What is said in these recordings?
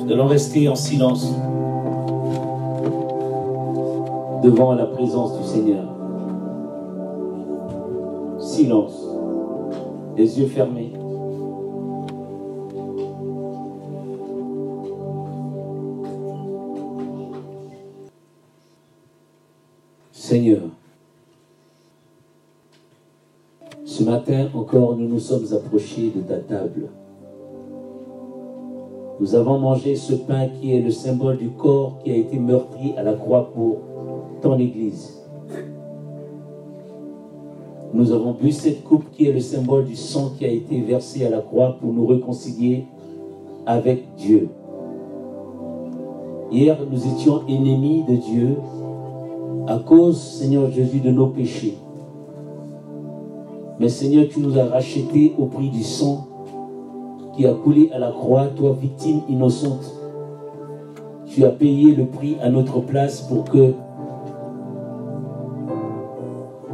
nous allons rester en silence devant la présence du Seigneur. Silence, les yeux fermés. Seigneur, ce matin encore, nous nous sommes approchés de ta table. Nous avons mangé ce pain qui est le symbole du corps qui a été meurtri à la croix pour ton Église. Nous avons bu cette coupe qui est le symbole du sang qui a été versé à la croix pour nous réconcilier avec Dieu. Hier, nous étions ennemis de Dieu à cause, Seigneur Jésus, de nos péchés. Mais Seigneur, tu nous as rachetés au prix du sang qui a coulé à la croix, toi, victime innocente. Tu as payé le prix à notre place pour que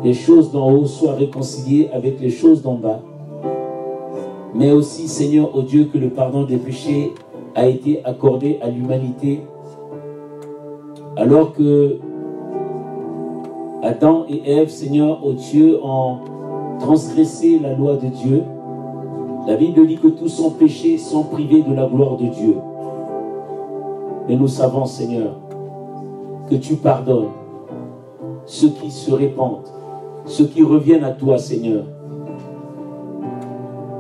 les choses d'en haut soient réconciliées avec les choses d'en bas. Mais aussi, Seigneur, au Dieu, que le pardon des péchés a été accordé à l'humanité alors que Adam et Ève, Seigneur, au Dieu, ont transgressé la loi de Dieu. La Bible dit que tous sont péchés, sont privés de la gloire de Dieu. Et nous savons, Seigneur, que tu pardonnes ceux qui se répandent, ceux qui reviennent à toi, Seigneur.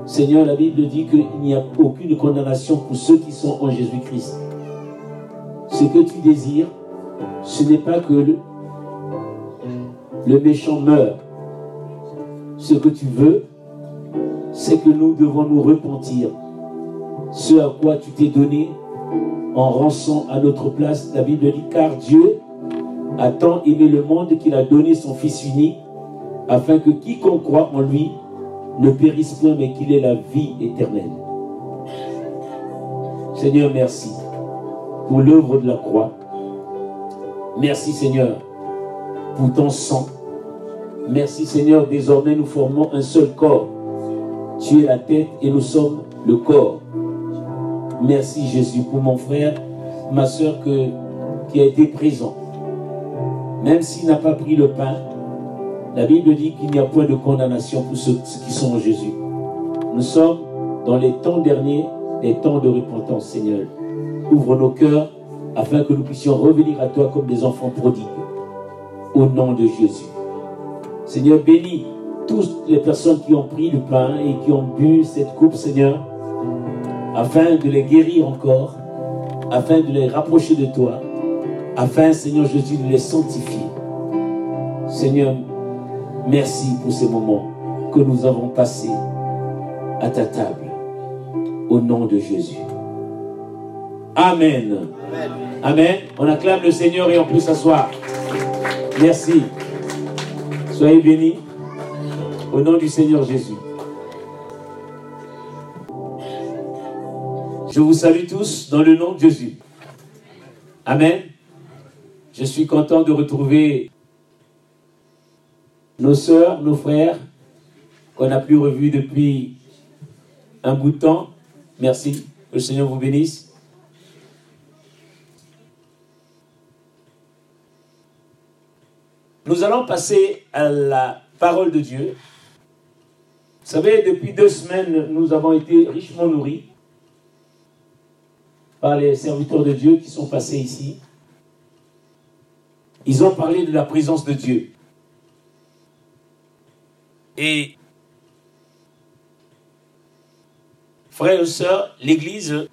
Seigneur, la Bible dit qu'il n'y a aucune condamnation pour ceux qui sont en Jésus-Christ. Ce que tu désires, ce n'est pas que le, le méchant meurt. Ce que tu veux, c'est que nous devons nous repentir. Ce à quoi tu t'es donné en rançon à notre place. La Bible dit, car Dieu a tant aimé le monde qu'il a donné son Fils unique, afin que quiconque croit en lui ne périsse point, mais qu'il ait la vie éternelle. Seigneur, merci pour l'œuvre de la croix. Merci Seigneur pour ton sang. Merci Seigneur, désormais nous formons un seul corps. Tu es la tête et nous sommes le corps. Merci Jésus pour mon frère, ma soeur qui a été présent. Même s'il n'a pas pris le pain, la Bible dit qu'il n'y a point de condamnation pour ceux, qui sont en Jésus. Nous sommes dans les temps derniers, les temps de repentance, Seigneur. Ouvre nos cœurs afin que nous puissions revenir à toi comme des enfants prodigues. Au nom de Jésus. Seigneur, bénis toutes les personnes qui ont pris le pain et qui ont bu cette coupe, Seigneur, afin de les guérir encore, afin de les rapprocher de toi, afin, Seigneur Jésus, de les sanctifier. Seigneur, merci pour ces moments que nous avons passés à ta table. Au nom de Jésus. Amen. Amen. On acclame le Seigneur et on peut s'asseoir. Merci. Soyez bénis. Au nom du Seigneur Jésus. Je vous salue tous dans le nom de Jésus. Amen. Je suis content de retrouver nos sœurs, nos frères, qu'on n'a plus revus depuis un bout de temps. Merci. Que le Seigneur vous bénisse. Nous allons passer à la parole de Dieu. Vous savez, depuis deux semaines, nous avons été richement nourris par les serviteurs de Dieu qui sont passés ici. Ils ont parlé de la présence de Dieu. Et frères et sœurs, l'Église,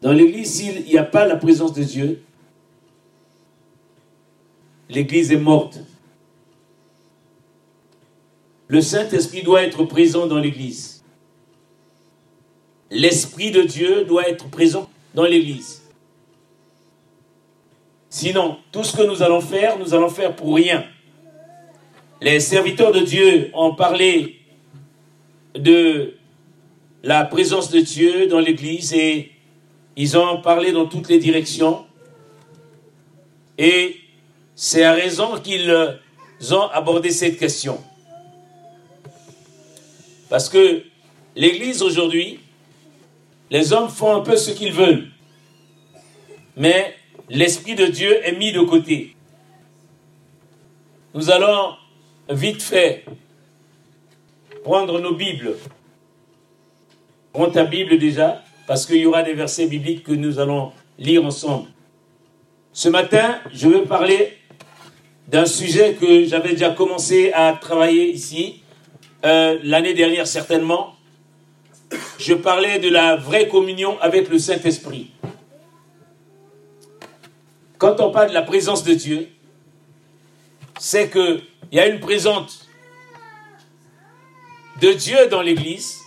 dans l'Église, s'il n'y a pas la présence de Dieu, l'Église est morte. Le Saint-Esprit doit être présent dans l'Église. L'Esprit de Dieu doit être présent dans l'Église. Sinon, tout ce que nous allons faire, nous allons faire pour rien. Les serviteurs de Dieu ont parlé de la présence de Dieu dans l'Église et ils ont parlé dans toutes les directions. Et c'est à raison qu'ils ont abordé cette question. Parce que l'Église aujourd'hui, les hommes font un peu ce qu'ils veulent. Mais l'Esprit de Dieu est mis de côté. Nous allons vite fait prendre nos Bibles. Prends ta Bible déjà, parce qu'il y aura des versets bibliques que nous allons lire ensemble. Ce matin, je veux parler d'un sujet que j'avais déjà commencé à travailler ici, euh, l'année dernière certainement. Je parlais de la vraie communion avec le Saint-Esprit. Quand on parle de la présence de Dieu, c'est qu'il y a une présence de Dieu dans l'Église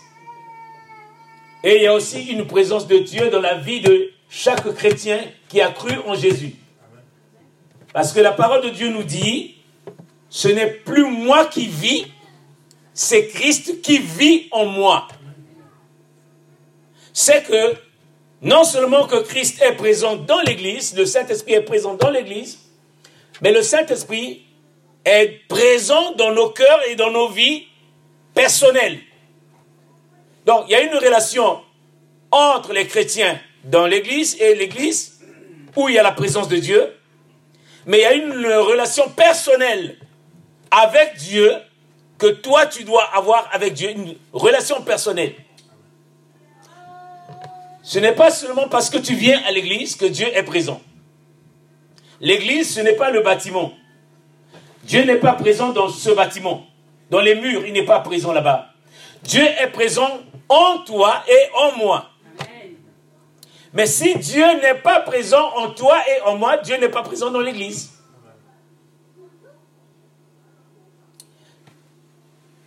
et il y a aussi une présence de Dieu dans la vie de chaque chrétien qui a cru en Jésus. Parce que la parole de Dieu nous dit, ce n'est plus moi qui vis, c'est Christ qui vit en moi. C'est que non seulement que Christ est présent dans l'Église, le Saint-Esprit est présent dans l'Église, mais le Saint-Esprit est présent dans nos cœurs et dans nos vies personnelles. Donc il y a une relation entre les chrétiens dans l'Église et l'Église où il y a la présence de Dieu, mais il y a une relation personnelle avec Dieu que toi tu dois avoir avec Dieu, une relation personnelle. Ce n'est pas seulement parce que tu viens à l'église que Dieu est présent. L'église, ce n'est pas le bâtiment. Dieu n'est pas présent dans ce bâtiment. Dans les murs, il n'est pas présent là-bas. Dieu est présent en toi et en moi. Mais si Dieu n'est pas présent en toi et en moi, Dieu n'est pas présent dans l'église.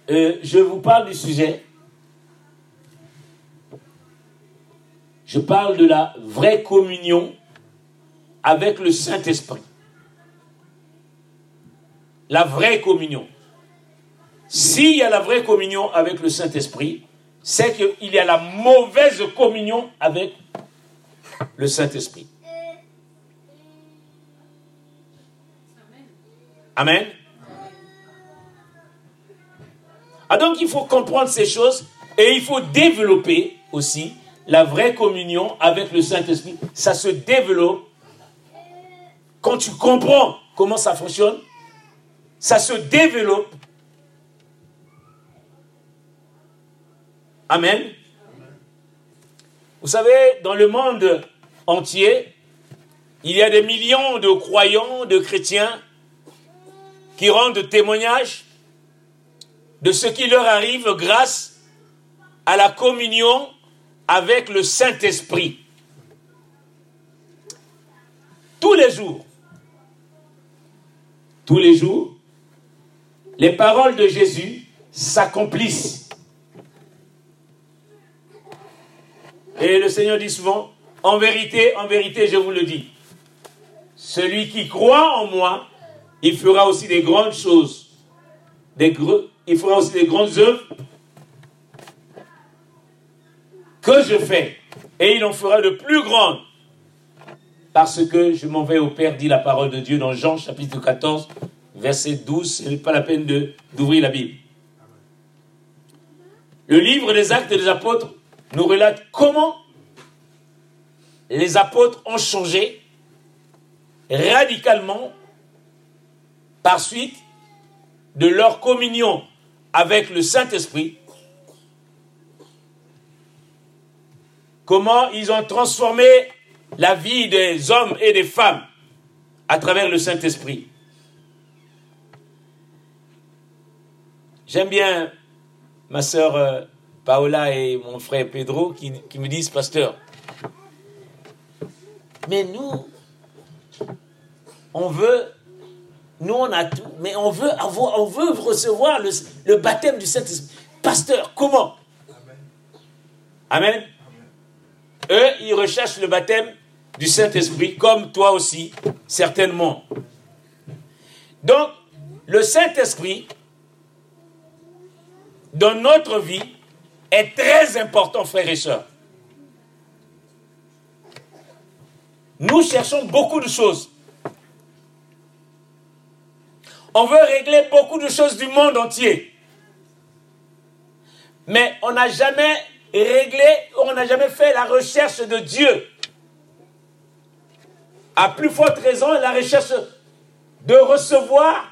Euh, je vous parle du sujet Je parle de la vraie communion avec le Saint-Esprit. La vraie communion. S'il y a la vraie communion avec le Saint-Esprit, c'est qu'il y a la mauvaise communion avec le Saint-Esprit. Amen. Ah donc il faut comprendre ces choses et il faut développer aussi la vraie communion avec le Saint-Esprit, ça se développe quand tu comprends comment ça fonctionne, ça se développe. Amen. Vous savez, dans le monde entier, il y a des millions de croyants, de chrétiens, qui rendent témoignage de ce qui leur arrive grâce à la communion avec le Saint-Esprit. Tous les jours, tous les jours, les paroles de Jésus s'accomplissent. Et le Seigneur dit souvent, en vérité, en vérité, je vous le dis, celui qui croit en moi, il fera aussi des grandes choses. Il fera aussi des grandes œuvres que je fais, et il en fera de plus grandes, parce que je m'en vais au Père, dit la parole de Dieu dans Jean chapitre 14, verset 12, ce n'est pas la peine d'ouvrir la Bible. Le livre des actes des apôtres nous relate comment les apôtres ont changé radicalement par suite de leur communion avec le Saint-Esprit comment ils ont transformé la vie des hommes et des femmes à travers le Saint-Esprit. J'aime bien ma sœur euh, Paola et mon frère Pedro qui, me disent, pasteur, mais nous, on veut, nous on a tout, mais on veut avoir, on veut recevoir le, le baptême du Saint-Esprit. Pasteur, comment? Amen. Eux, ils recherchent le baptême du Saint-Esprit, comme toi aussi, certainement. Donc, le Saint-Esprit, dans notre vie, est très important, frères et sœurs. Nous cherchons beaucoup de choses. On veut régler beaucoup de choses du monde entier. Mais on n'a jamais réglé, on n'a jamais fait la recherche de Dieu. À plus forte raison, la recherche de recevoir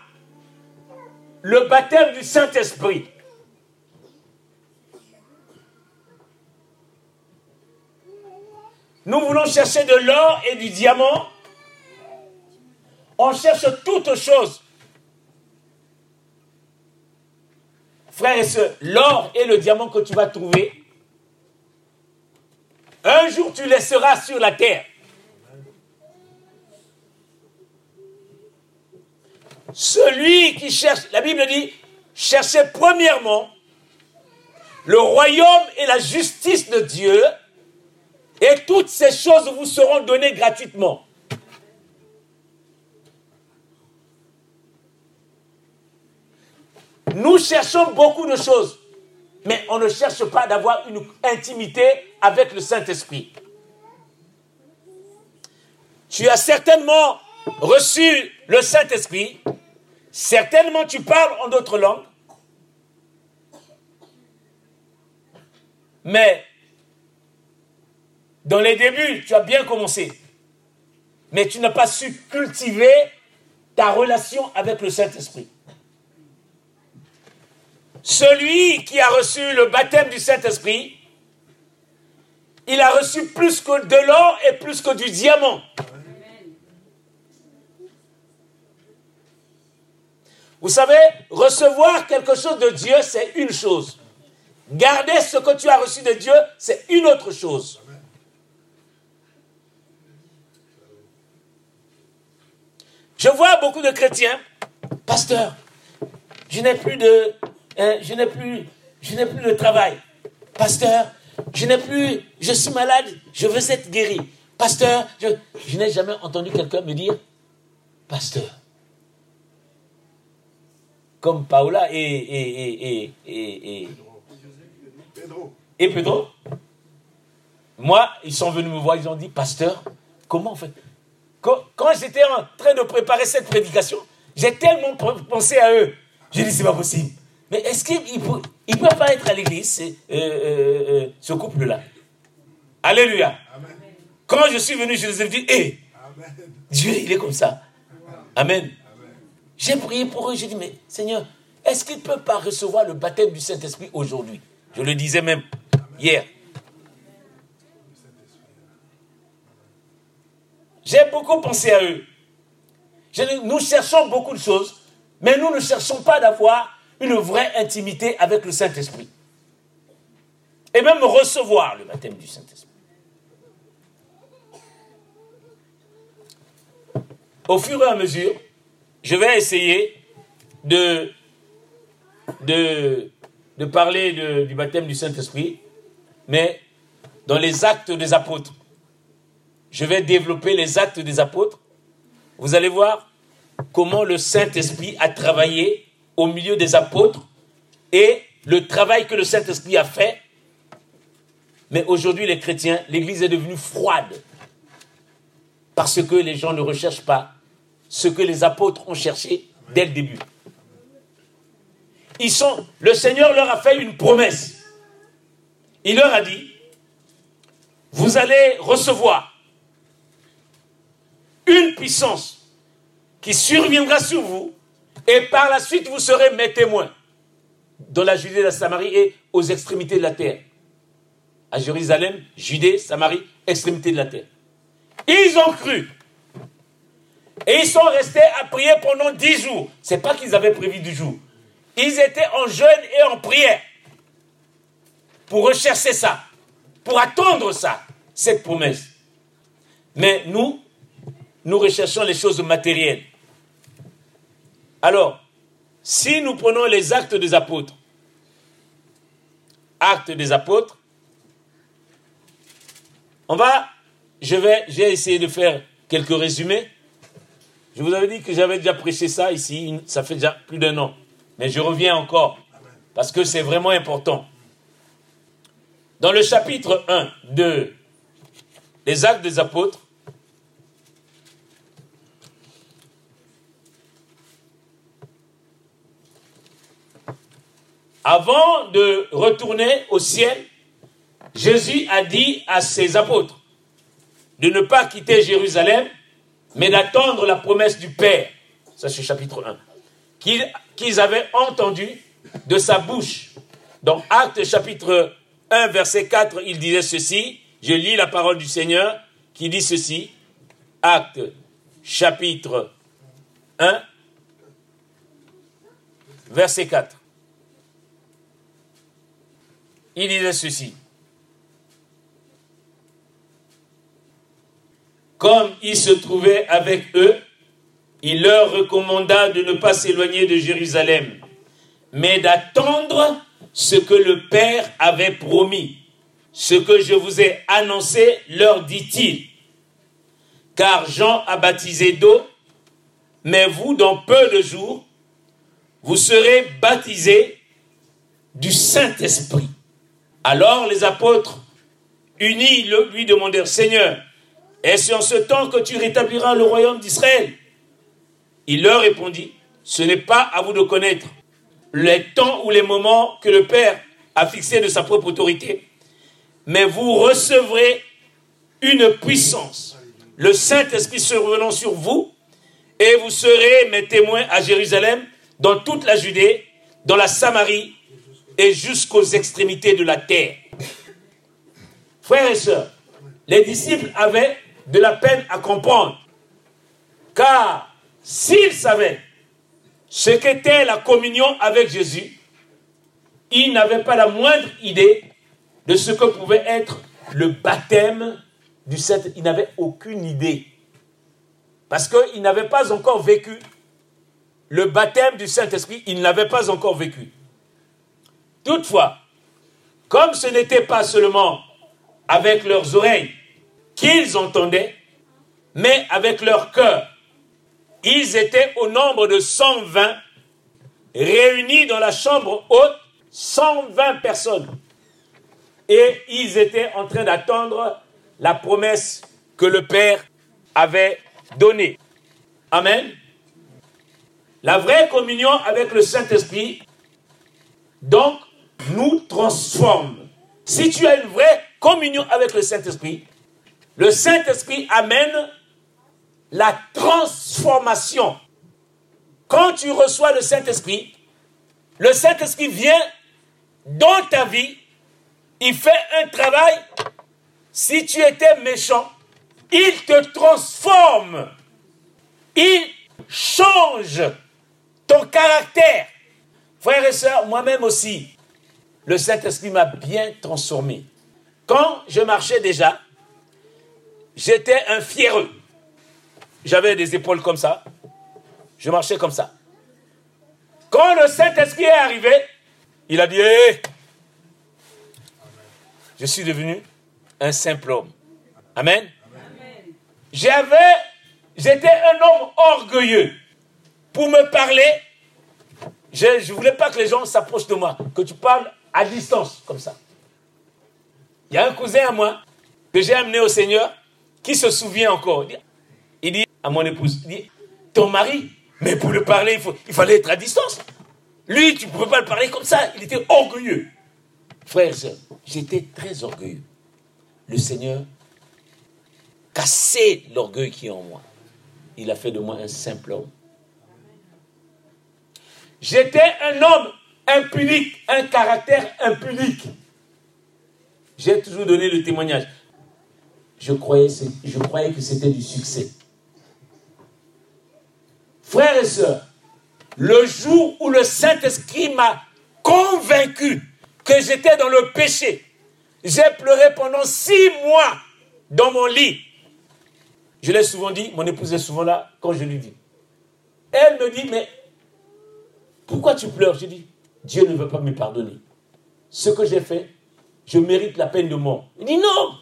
le baptême du Saint-Esprit. Nous voulons chercher de l'or et du diamant. On cherche toutes choses. Frères et sœurs, l'or et le diamant que tu vas trouver, un jour tu laisseras sur la terre. Celui qui cherche, la Bible dit, cherchez premièrement le royaume et la justice de Dieu, et toutes ces choses vous seront données gratuitement. Nous cherchons beaucoup de choses, mais on ne cherche pas d'avoir une intimité avec le Saint-Esprit. Tu as certainement reçu le Saint-Esprit, certainement tu parles en d'autres langues, mais dans les débuts, tu as bien commencé, mais tu n'as pas su cultiver ta relation avec le Saint-Esprit. Celui qui a reçu le baptême du Saint-Esprit, il a reçu plus que de l'or et plus que du diamant. Vous savez, recevoir quelque chose de Dieu, c'est une chose. Garder ce que tu as reçu de Dieu, c'est une autre chose. Je vois beaucoup de chrétiens, pasteur, je n'ai plus de, hein, je n'ai plus, je n'ai plus de travail. Pasteur, je n'ai plus, je suis malade, je veux être guéri. Pasteur, je, je n'ai jamais entendu quelqu'un me dire, pasteur, comme Paola et, et, et, et, et Pedro. Moi, ils sont venus me voir, ils ont dit, pasteur, comment on fait quand, j'étais en train de préparer cette prédication, j'ai tellement pensé à eux. J'ai dit, c'est pas possible. Mais est-ce qu'ils ne peuvent pas être à l'église, euh, euh, euh, ce couple-là? Alléluia. Quand je suis venu, je les ai dit, hé, Dieu, il est comme ça. Amen. J'ai prié pour eux, j'ai dit, mais Seigneur, est-ce qu'ils ne peuvent pas recevoir le baptême du Saint-Esprit aujourd'hui? Je le disais même hier. J'ai beaucoup pensé à eux. nous cherchons beaucoup de choses, mais nous ne cherchons pas d'avoir une vraie intimité avec le Saint-Esprit. Et même recevoir le baptême du Saint-Esprit. Au fur et à mesure, je vais essayer de, de, parler du baptême du Saint-Esprit, mais dans les actes des apôtres je vais développer les actes des apôtres. Vous allez voir comment le Saint-Esprit a travaillé au milieu des apôtres et le travail que le Saint-Esprit a fait. Mais aujourd'hui, les chrétiens, l'Église est devenue froide parce que les gens ne recherchent pas ce que les apôtres ont cherché dès le début. Ils sont, le Seigneur leur a fait une promesse. Il leur a dit, vous allez recevoir une puissance qui surviendra sur vous, et par la suite vous serez mes témoins dans la Judée, la Samarie et aux extrémités de la terre. À Jérusalem, Judée, Samarie, extrémités de la terre. Ils ont cru. Et ils sont restés à prier pendant dix jours. C'est pas qu'ils avaient prévu du jour. Ils étaient en jeûne et en prière pour rechercher ça, pour attendre ça, cette promesse. Mais nous, nous recherchons les choses matérielles. Alors, si nous prenons les actes des apôtres, actes des apôtres, on va, je vais, j'ai essayé de faire quelques résumés. Je vous avais dit que j'avais déjà prêché ça ici, ça fait déjà plus d'un an. Mais je reviens encore, parce que c'est vraiment important. Dans le chapitre 1 de Les actes des apôtres, Avant de retourner au ciel, Jésus a dit à ses apôtres de ne pas quitter Jérusalem, mais d'attendre la promesse du Père. Ça, c'est chapitre 1. Qu'ils avaient entendu de sa bouche. Dans Actes chapitre 1, verset 4, il disait ceci. Je lis la parole du Seigneur qui dit ceci. Actes chapitre 1, verset 4. Il disait ceci. Comme il se trouvait avec eux, il leur recommanda de ne pas s'éloigner de Jérusalem, mais d'attendre ce que le Père avait promis. Ce que je vous ai annoncé, leur dit-il. Car Jean a baptisé d'eau, mais vous, dans peu de jours, vous serez baptisés du Saint-Esprit. Alors les apôtres, unis, lui demandèrent, Seigneur, est-ce en ce temps que tu rétabliras le royaume d'Israël? Il leur répondit, ce n'est pas à vous de connaître les temps ou les moments que le Père a fixés de sa propre autorité, mais vous recevrez une puissance, le Saint-Esprit survenant sur vous, et vous serez mes témoins à Jérusalem, dans toute la Judée, dans la Samarie jusqu'aux extrémités de la terre. Frères et sœurs, les disciples avaient de la peine à comprendre. Car s'ils savaient ce qu'était la communion avec Jésus, ils n'avaient pas la moindre idée de ce que pouvait être le baptême du Saint. Ils n'avaient aucune idée. Parce qu'ils n'avaient pas encore vécu le baptême du Saint-Esprit, ils n'avaient pas encore vécu. Toutefois, comme ce n'était pas seulement avec leurs oreilles qu'ils entendaient, mais avec leur cœur, ils étaient au nombre de 120 réunis dans la chambre haute, 120 personnes. Et ils étaient en train d'attendre la promesse que le Père avait donnée. Amen. La vraie communion avec le Saint-Esprit, donc, nous transforme. Si tu as une vraie communion avec le Saint-Esprit, le Saint-Esprit amène la transformation. Quand tu reçois le Saint-Esprit, le Saint-Esprit vient dans ta vie, il fait un travail. Si tu étais méchant, il te transforme. Il change ton caractère. Frères et sœurs, moi-même aussi, le Saint-Esprit m'a bien transformé. Quand je marchais déjà, j'étais un fiereux. J'avais des épaules comme ça. Je marchais comme ça. Quand le Saint-Esprit est arrivé, il a dit, je suis devenu un simple homme. Amen. J'avais, j'étais un homme orgueilleux pour me parler. Je ne voulais pas que les gens s'approchent de moi, que tu parles à distance, comme ça. Il y a un cousin à moi que j'ai amené au Seigneur qui se souvient encore. Il dit à mon épouse, ton mari, mais pour le parler, il, fallait être à distance. Lui, tu ne pouvais pas le parler comme ça. Il était orgueilleux. Frères j'étais très orgueilleux. Le Seigneur cassait l'orgueil qui est en moi. Il a fait de moi un simple homme. J'étais un homme impunique, un caractère impunique. J'ai toujours donné le témoignage. Je croyais, que c'était du succès. Frères et sœurs, le jour où le Saint-Esprit m'a convaincu que j'étais dans le péché, j'ai pleuré pendant six mois dans mon lit. Je l'ai souvent dit, mon épouse est souvent là quand je lui dis. Elle me dit, mais pourquoi tu pleures? Je dis, Dieu ne veut pas me pardonner. Ce que j'ai fait, je mérite la peine de mort. Il dit non.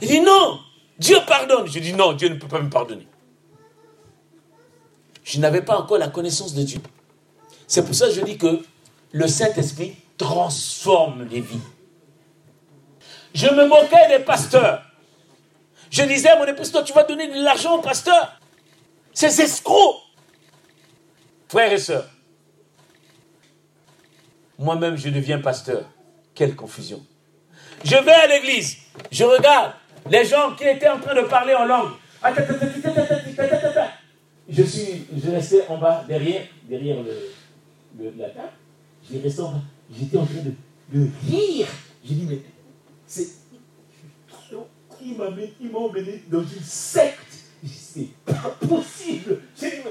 Il dit non. Dieu pardonne. Je dis non, Dieu ne peut pas me pardonner. Je n'avais pas encore la connaissance de Dieu. C'est pour ça que je dis que le Saint-Esprit transforme les vies. Je me moquais des pasteurs. Je disais à mon épouse, toi, tu vas donner de l'argent au pasteur. Ces escrocs. Frères et sœurs, moi-même je deviens pasteur. Quelle confusion. Je vais à l'église, je regarde les gens qui étaient en train de parler en langue. Je suis, je restais en bas, derrière, derrière le, la table. J'ai resté en bas. J'étais en train de, de rire. J'ai dit, mais c'est. Il m'a emmené dans une secte. C'est pas possible. J'ai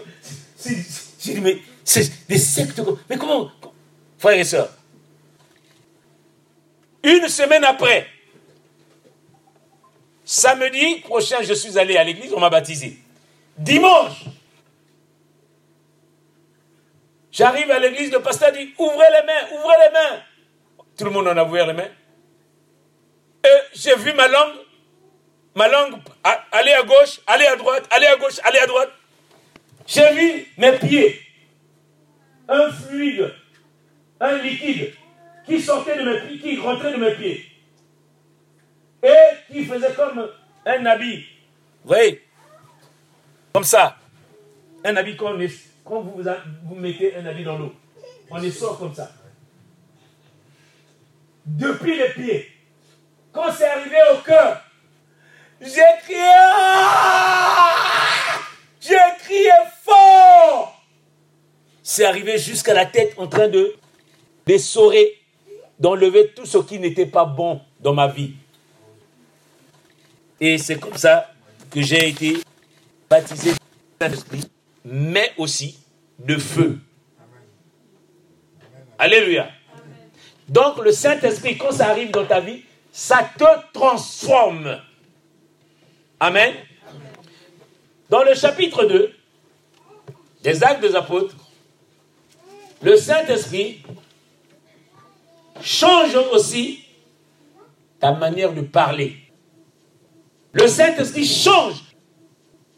dit, mais c'est des sectes. Mais comment Frères et sœurs, une semaine après, samedi prochain, je suis allé à l'église, on m'a baptisé. Dimanche, j'arrive à l'église, le pasteur dit Ouvrez les mains, ouvrez les mains. Tout le monde en a ouvert les mains. Et j'ai vu ma langue, ma langue aller à gauche, aller à droite, aller à gauche, aller à droite. J'ai vu mes pieds, un fluide, un liquide qui sortait de mes pieds, qui rentrait de mes pieds. Et qui faisait comme un habit. Vous voyez? Comme ça. Un habit quand, vous, vous mettez un habit dans l'eau. On est sort comme ça. Depuis les pieds. Quand c'est arrivé au cœur, j'ai crié. Ah! J'ai crié fort. C'est arrivé jusqu'à la tête en train de d'essorer d'enlever tout ce qui n'était pas bon dans ma vie. Et c'est comme ça que j'ai été baptisé Saint-Esprit, mais aussi de feu. Alléluia. Donc le Saint-Esprit, quand ça arrive dans ta vie, ça te transforme. Amen. Dans le chapitre 2 des actes des apôtres, le Saint-Esprit change aussi ta manière de parler. Le Saint-Esprit change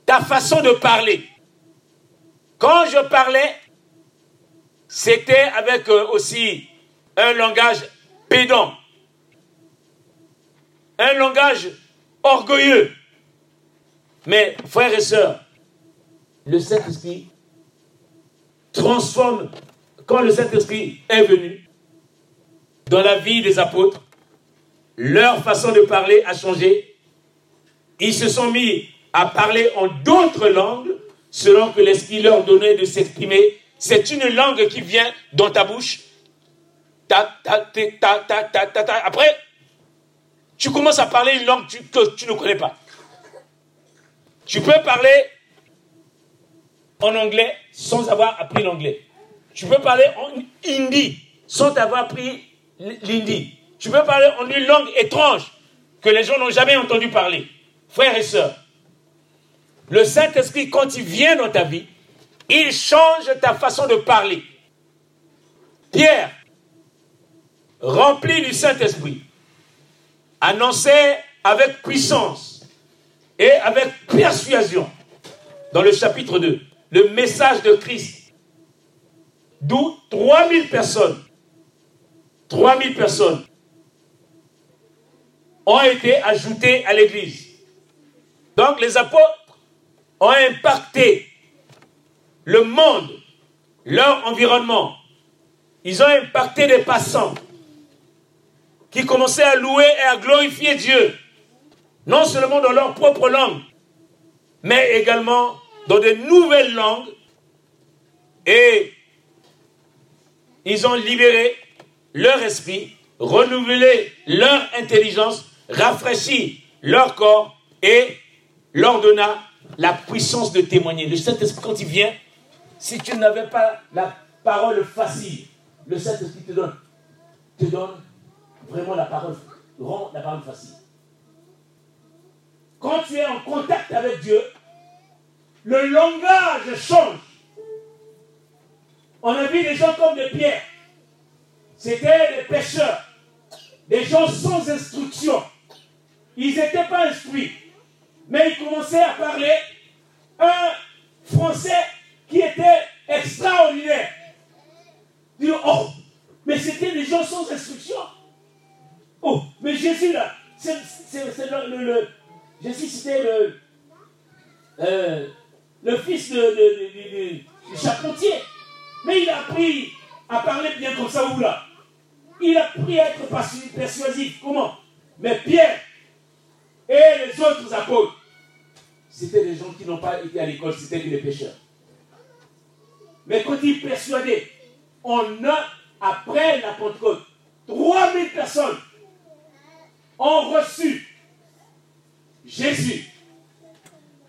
ta façon de parler. Quand je parlais, c'était avec euh, aussi un langage pédant, un langage orgueilleux. Mais frères et sœurs, le Saint-Esprit transforme, quand le Saint-Esprit est venu, dans la vie des apôtres, leur façon de parler a changé. Ils se sont mis à parler en d'autres langues selon que l'Esprit leur donnait de s'exprimer. C'est une langue qui vient dans ta bouche. Après, tu commences à parler une langue que tu ne connais pas. Tu peux parler en anglais sans avoir appris l'anglais. Tu peux parler en hindi sans avoir appris l'indi. Tu peux parler en une langue étrange que les gens n'ont jamais entendu parler. Frères et sœurs, le Saint-Esprit, quand il vient dans ta vie, il change ta façon de parler. Pierre, rempli du Saint-Esprit, annonçait avec puissance et avec persuasion, dans le chapitre 2, le message de Christ, d'où 3000 personnes 3000 personnes ont été ajoutées à l'Église. Donc les apôtres ont impacté le monde, leur environnement. Ils ont impacté les passants qui commençaient à louer et à glorifier Dieu, non seulement dans leur propre langue, mais également dans de nouvelles langues. Et ils ont libéré leur esprit, renouveler leur intelligence, rafraîchir leur corps et leur donna la puissance de témoigner. Le Saint-Esprit, quand il vient, si tu n'avais pas la parole facile, le Saint-Esprit te donne, te donne vraiment la parole, rend la parole facile. Quand tu es en contact avec Dieu, le langage change. On a vu des gens comme des pierres. C'était des pêcheurs, des gens sans instruction. Ils n'étaient pas instruits. Mais ils commençaient à parler un français qui était extraordinaire. Oh, mais c'était des gens sans instruction. Oh, mais Jésus là, c'est le, Jésus c'était le, euh, fils de, du charpentier. Mais il a appris à parler bien comme ça ou là? Il a pris à être persuasif. Comment? Mais Pierre et les autres apôtres, c'était des gens qui n'ont pas été à l'école, c'était des pécheurs. Mais quand il persuadait, on a, après la Pentecôte, 3000 personnes ont reçu Jésus.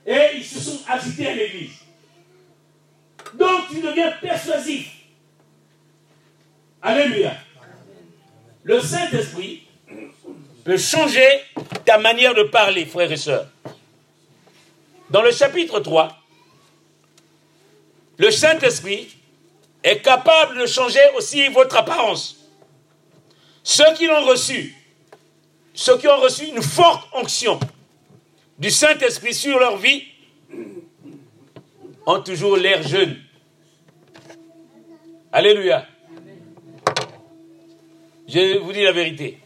Et ils se sont agités à l'église. Donc tu deviens persuasif. Alléluia. Le Saint-Esprit peut changer ta manière de parler, frères et sœurs. Dans le chapitre 3, le Saint-Esprit est capable de changer aussi votre apparence. Ceux qui l'ont reçu, ceux qui ont reçu une forte onction du Saint-Esprit sur leur vie, ont toujours l'air jeunes. Alléluia. Je vous dis la vérité.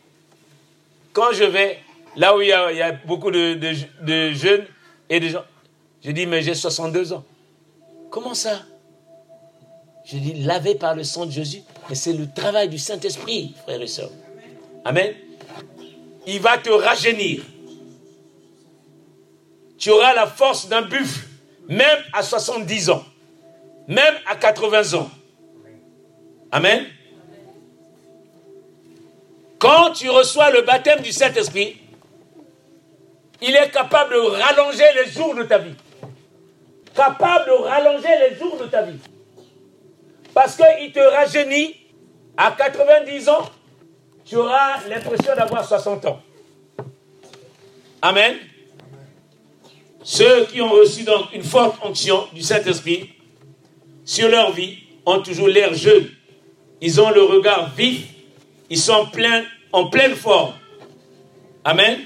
Quand je vais là où il y a, beaucoup de, jeunes et de gens, je dis, mais j'ai 62 ans. Comment ça? Je dis, lavé par le sang de Jésus. Mais c'est le travail du Saint-Esprit, frères et sœurs. Amen. Il va te rajeunir. Tu auras la force d'un buffle, même à 70 ans, même à 80 ans. Amen. Quand tu reçois le baptême du Saint-Esprit, il est capable de rallonger les jours de ta vie. Capable de rallonger les jours de ta vie. Parce qu'il te rajeunit à 90 ans, tu auras l'impression d'avoir 60 ans. Amen. Ceux qui ont reçu donc une forte onction du Saint-Esprit sur leur vie ont toujours l'air jeunes. Ils ont le regard vif ils sont en pleine forme. Amen.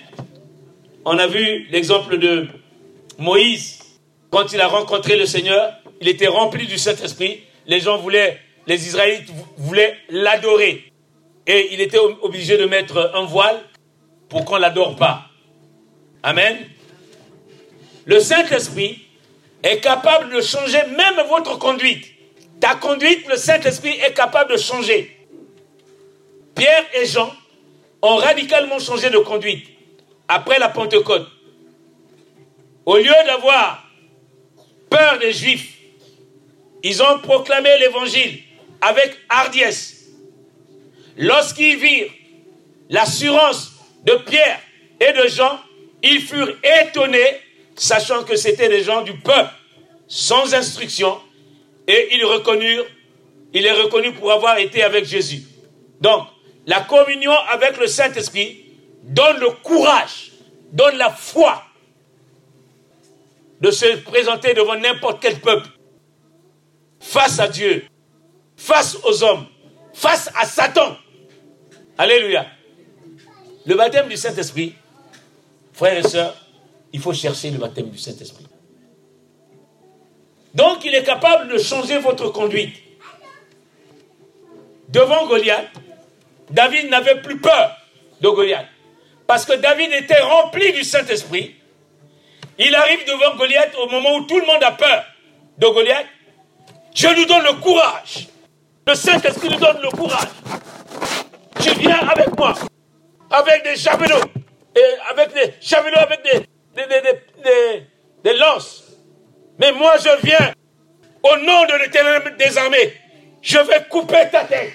On a vu l'exemple de Moïse. Quand il a rencontré le Seigneur, il était rempli du Saint-Esprit. Les gens voulaient, les Israélites voulaient l'adorer. Et il était obligé de mettre un voile pour qu'on ne l'adore pas. Amen. Le Saint-Esprit est capable de changer même votre conduite. Ta conduite, le Saint-Esprit est capable de changer. Pierre et Jean ont radicalement changé de conduite après la Pentecôte. Au lieu d'avoir peur des Juifs, ils ont proclamé l'évangile avec hardiesse. Lorsqu'ils virent l'assurance de Pierre et de Jean, ils furent étonnés, sachant que c'étaient des gens du peuple, sans instruction, et ils reconnurent, il est reconnu pour avoir été avec Jésus. Donc, la communion avec le Saint-Esprit donne le courage, donne la foi de se présenter devant n'importe quel peuple, face à Dieu, face aux hommes, face à Satan. Alléluia. Le baptême du Saint-Esprit, frères et sœurs, il faut chercher le baptême du Saint-Esprit. Donc il est capable de changer votre conduite. Devant Goliath, David n'avait plus peur de Goliath. Parce que David était rempli du Saint-Esprit. Il arrive devant Goliath au moment où tout le monde a peur de Goliath. Dieu lui donne le courage. Le Saint-Esprit lui donne le courage. Tu viens avec moi, avec des javelots, avec des javelots, avec des, des, des lances. Mais moi, je viens au nom de l'éternel des armées. Je vais couper ta tête.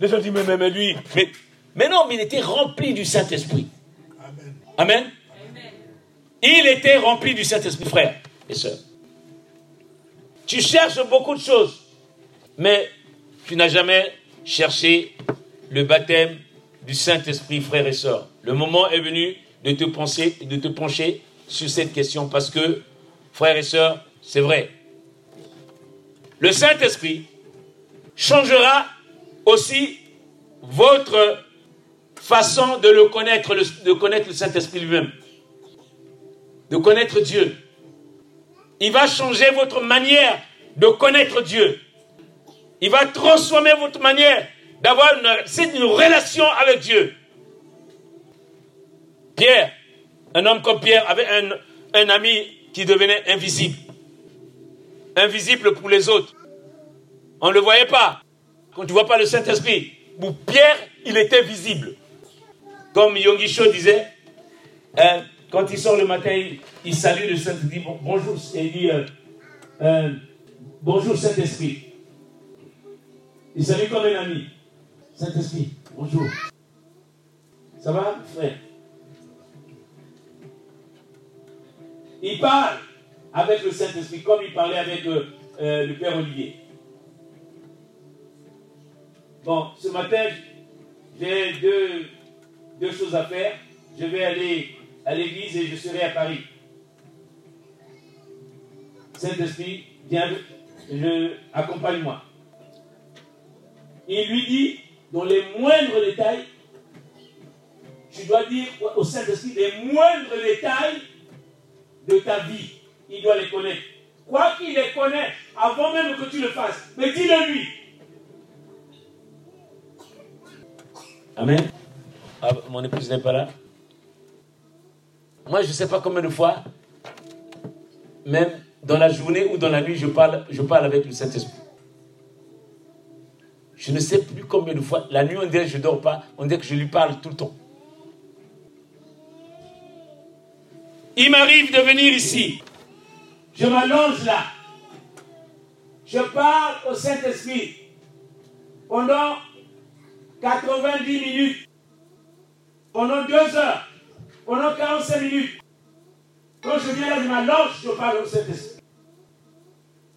Les gens disent, mais, mais, lui, mais, mais non, mais il était rempli du Saint-Esprit. Amen. Il était rempli du Saint-Esprit, frère et soeur. Tu cherches beaucoup de choses, mais tu n'as jamais cherché le baptême du Saint-Esprit, frère et soeur. Le moment est venu de te penser, de te pencher sur cette question parce que, frère et soeur, c'est vrai. Le Saint-Esprit changera aussi votre façon de le connaître, de connaître le Saint-Esprit lui-même, de connaître Dieu. Il va changer votre manière de connaître Dieu. Il va transformer votre manière d'avoir une, relation avec Dieu. Pierre, un homme comme Pierre avait un, un ami qui devenait invisible. Invisible pour les autres. On ne le voyait pas. Quand tu vois pas le Saint-Esprit, Pour Pierre, il était visible. Comme Yongi Cho disait, hein, quand il sort le matin, il, salue le Saint-Esprit, bonjour, et il dit, euh, euh, bonjour Saint-Esprit. Il salue comme un ami. Saint-Esprit, bonjour. Ça va, frère? Il parle avec le Saint-Esprit comme il parlait avec euh, le Père Olivier. Bon, ce matin, j'ai deux, deux choses à faire. Je vais aller à l'église et je serai à Paris. Saint-Esprit, viens, accompagne-moi. Il lui dit, dans les moindres détails, tu dois dire au Saint-Esprit les moindres détails de ta vie. Il doit les connaître. Quoi qu'il les connaisse, avant même que tu le fasses, mais dis-le lui. Amen. Ah, mon épouse n'est pas là. Moi, je ne sais pas combien de fois, même dans la journée ou dans la nuit, je parle, je parle avec le Saint-Esprit. Je ne sais plus combien de fois. La nuit, on dirait que je ne dors pas. On dirait que je lui parle tout le temps. Il m'arrive de venir ici. Je m'allonge là. Je parle au Saint-Esprit pendant 90 minutes, pendant deux heures, pendant 45 minutes. Quand je viens là, je m'allonge, je parle au Saint-Esprit.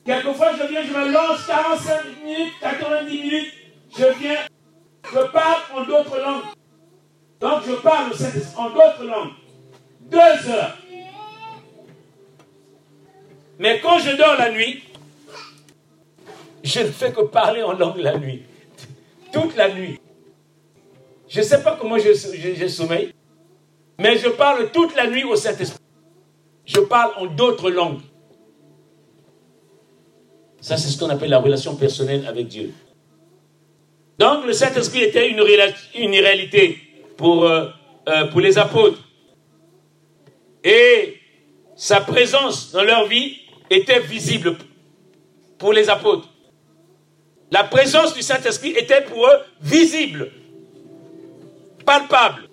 Quelquefois, je viens, je m'allonge 45 minutes, 90 minutes, je viens, je parle en d'autres langues. Donc, je parle au Saint-Esprit en d'autres langues. Deux heures. Mais quand je dors la nuit, je ne fais que parler en langue la nuit. Toute la nuit. Je ne sais pas comment je, sommeil, mais je parle toute la nuit au Saint-Esprit. Je parle en d'autres langues. Ça, c'est ce qu'on appelle la relation personnelle avec Dieu. Donc, le Saint-Esprit était une, une, réalité pour, euh, euh, pour les apôtres. Et sa présence dans leur vie était visible pour les apôtres. La présence du Saint-Esprit était pour eux visible, palpable.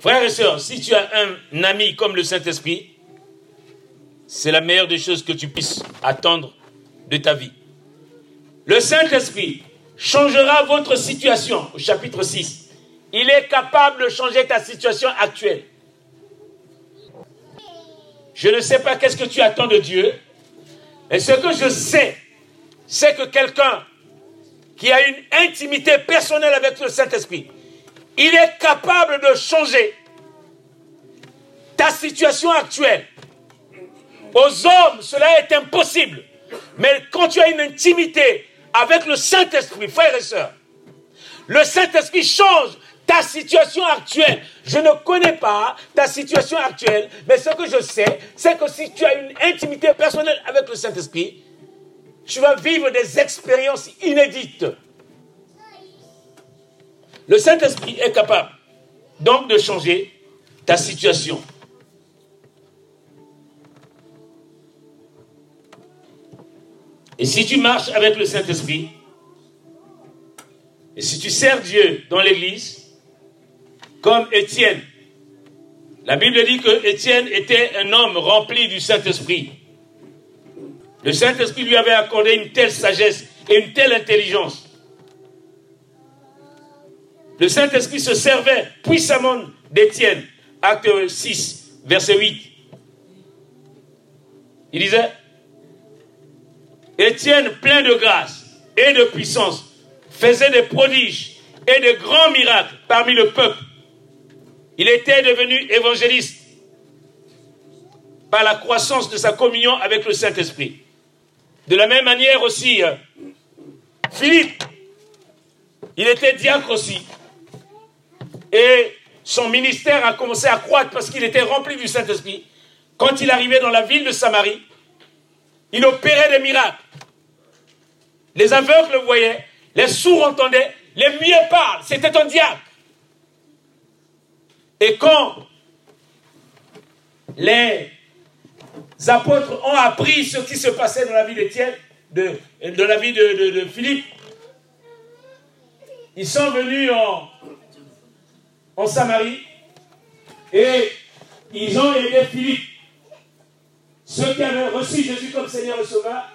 Frères et sœurs, si tu as un ami comme le Saint-Esprit, c'est la meilleure des choses que tu puisses attendre de ta vie. Le Saint-Esprit changera votre situation au chapitre 6. Il est capable de changer ta situation actuelle. Je ne sais pas qu'est-ce que tu attends de Dieu. Et ce que je sais, c'est que quelqu'un qui a une intimité personnelle avec le Saint-Esprit, il est capable de changer ta situation actuelle. Aux hommes, cela est impossible. Mais quand tu as une intimité avec le Saint-Esprit, frères et sœurs, le Saint-Esprit change ta situation actuelle. Je ne connais pas ta situation actuelle, mais ce que je sais, c'est que si tu as une intimité personnelle avec le Saint-Esprit, tu vas vivre des expériences inédites. Le Saint-Esprit est capable donc de changer ta situation. Et si tu marches avec le Saint-Esprit, et si tu sers Dieu dans l'Église, comme Étienne. La Bible dit que Étienne était un homme rempli du Saint-Esprit. Le Saint-Esprit lui avait accordé une telle sagesse et une telle intelligence. Le Saint-Esprit se servait puissamment d'Étienne. Acte 6, verset 8. Il disait, Étienne, plein de grâce et de puissance, faisait des prodiges et de grands miracles parmi le peuple. Il était devenu évangéliste par la croissance de sa communion avec le Saint-Esprit. De la même manière aussi, euh, Philippe, il était diacre aussi. Et son ministère a commencé à croître parce qu'il était rempli du Saint-Esprit. Quand il arrivait dans la ville de Samarie, il opérait des miracles. Les aveugles le voyaient, les sourds entendaient, les muets parlent. C'était un diable. Et quand les apôtres ont appris ce qui se passait dans la vie de, de la vie de, Philippe, ils sont venus en, en Samarie et ils ont aidé Philippe, ceux qui avaient reçu Jésus comme Seigneur et Sauveur,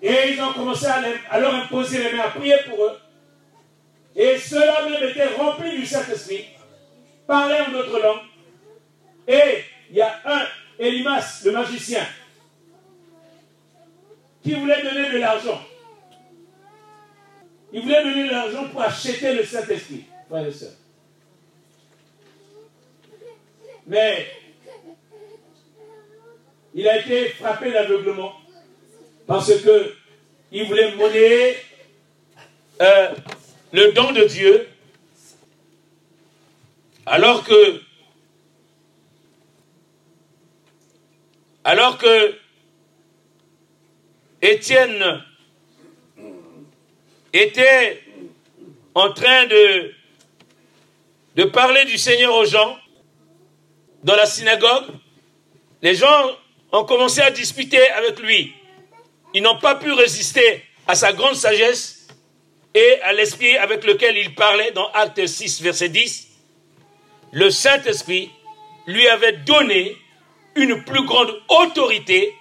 et ils ont commencé à, leur imposer les mains, à prier pour eux. Et ceux-là même étaient remplis du Saint-Esprit, parlaient en d'autres langues. Et il y a un, Elimas, le magicien, qui voulait donner de l'argent. Il voulait donner de l'argent pour acheter le Saint-Esprit, frères et sœurs. Mais il a été frappé d'aveuglement parce que il voulait monnayer euh, le don de Dieu alors que alors que Étienne était en train de, de parler du Seigneur aux gens dans la synagogue, les gens ont commencé à discuter avec lui. Ils n'ont pas pu résister à sa grande sagesse et à l'esprit avec lequel il parlait dans Acte 6, verset 10. Le Saint-Esprit lui avait donné une plus grande autorité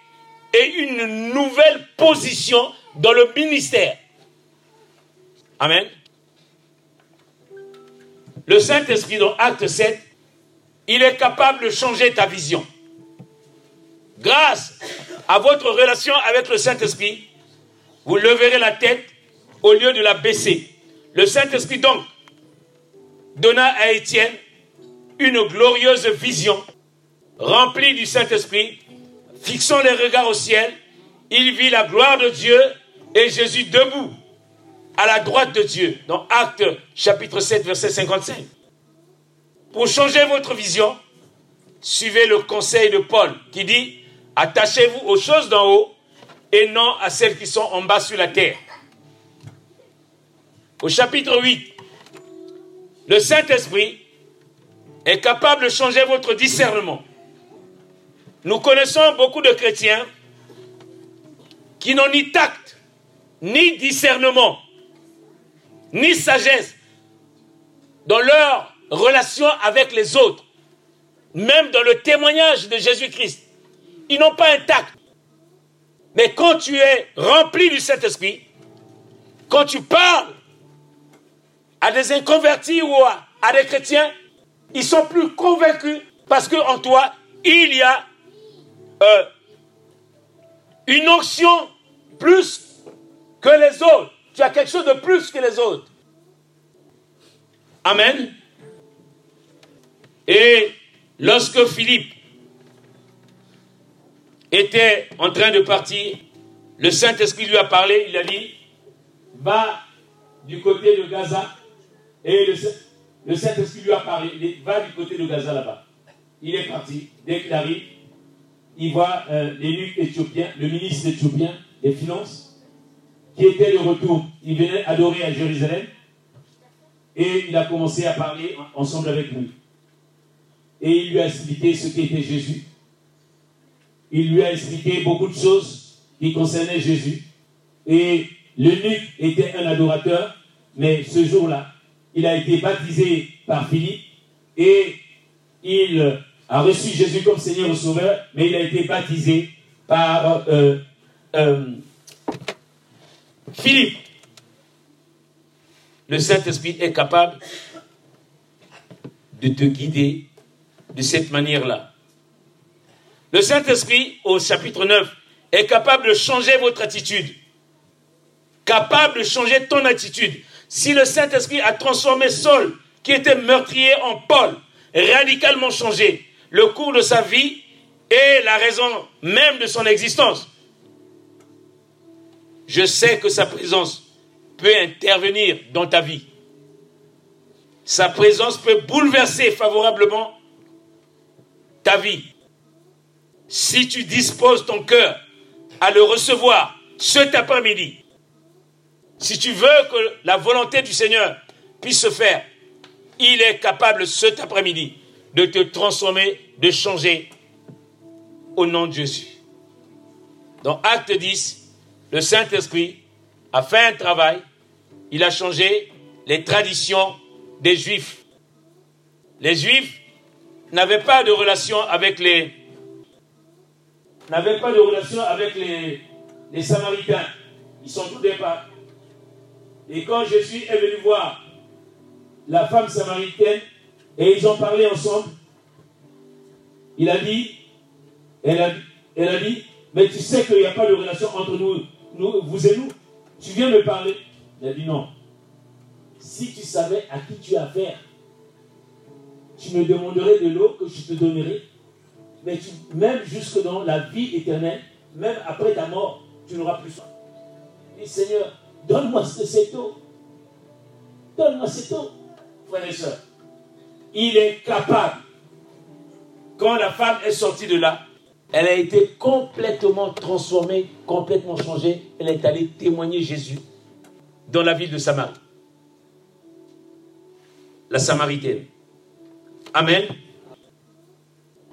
et une nouvelle position dans le ministère. Amen. Le Saint-Esprit dans Acte 7, il est capable de changer ta vision. Grâce à votre relation avec le Saint-Esprit, vous leverez la tête au lieu de la baisser. Le Saint-Esprit donc donna à Étienne une glorieuse vision remplie du Saint-Esprit Fixant les regards au ciel, il vit la gloire de Dieu et Jésus debout à la droite de Dieu, dans Acte chapitre 7, verset 55. Pour changer votre vision, suivez le conseil de Paul qui dit, attachez-vous aux choses d'en haut et non à celles qui sont en bas sur la terre. Au chapitre 8, le Saint-Esprit est capable de changer votre discernement. Nous connaissons beaucoup de chrétiens qui n'ont ni tact, ni discernement, ni sagesse dans leur relation avec les autres, même dans le témoignage de Jésus-Christ. Ils n'ont pas un tact. Mais quand tu es rempli du Saint-Esprit, quand tu parles à des inconvertis ou à, des chrétiens, ils sont plus convaincus parce qu'en toi, il y a euh, une onction plus que les autres. Tu as quelque chose de plus que les autres. Amen. Et lorsque Philippe était en train de partir, le Saint-Esprit lui a parlé, il a dit, va du côté de Gaza. Et le, Saint-Esprit lui a parlé, va du côté de Gaza là-bas. Il est parti. Dès qu'il arrive, il voit euh, l'élu éthiopien, le ministre éthiopien des Finances, qui était de retour. Il venait adorer à Jérusalem et il a commencé à parler ensemble avec lui. Et il lui a expliqué ce qu'était Jésus. Il lui a expliqué beaucoup de choses qui concernaient Jésus. Et l'eunuque était un adorateur, mais ce jour-là, il a été baptisé par Philippe et il a reçu Jésus comme Seigneur et Sauveur, mais il a été baptisé par euh, euh, Philippe. Le Saint-Esprit est capable de te guider de cette manière-là. Le Saint-Esprit, au chapitre 9, est capable de changer votre attitude. Capable de changer ton attitude. Si le Saint-Esprit a transformé Saul, qui était meurtrier, en Paul, radicalement changé, le cours de sa vie et la raison même de son existence. Je sais que sa présence peut intervenir dans ta vie. Sa présence peut bouleverser favorablement vie. Si tu disposes ton cœur à le recevoir cet après-midi, si tu veux que la volonté du Seigneur puisse se faire, il est capable cet après-midi de te transformer, de changer au nom de Jésus. Dans Acte 10, le Saint-Esprit a fait un travail, il a changé les traditions des Juifs. Les Juifs n'avaient pas de relation avec les n'avaient pas de relation avec les, les Samaritains. Ils sont tous des pas. Et quand Jésus est venu voir la femme samaritaine et ils ont parlé ensemble, il a dit, elle a, elle a dit, mais tu sais qu'il n'y a pas de relation entre nous, nous, vous et nous. Tu viens me parler. Il a dit non. Si tu savais à qui tu as affaire, tu me demanderais de l'eau que je te donnerai. Mais même jusque dans la vie éternelle, même après ta mort, tu n'auras plus soin. Dis Seigneur, donne-moi cette eau. Donne-moi cette eau, frères et sœurs. Il est capable. Quand la femme est sortie de là, elle a été complètement transformée, complètement changée. Elle est allée témoigner Jésus dans la ville de Samarie. La Samaritaine. Amen.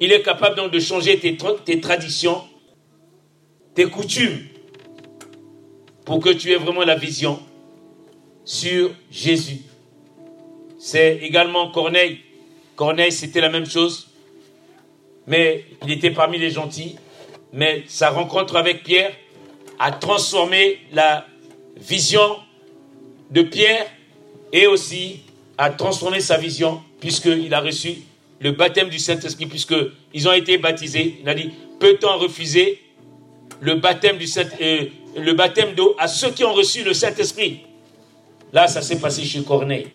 Il est capable donc de changer tes, traditions, tes coutumes, pour que tu aies vraiment la vision sur Jésus. C'est également Corneille. Corneille, c'était la même chose, mais il était parmi les gentils. Mais sa rencontre avec Pierre a transformé la vision de Pierre et aussi a transformé sa vision puisqu'il a reçu le baptême du Saint-Esprit, puisqu'ils ont été baptisés. Il a dit, peut-on refuser le baptême du Saint, euh, le baptême d'eau à ceux qui ont reçu le Saint-Esprit? Là, ça s'est passé chez Corneille.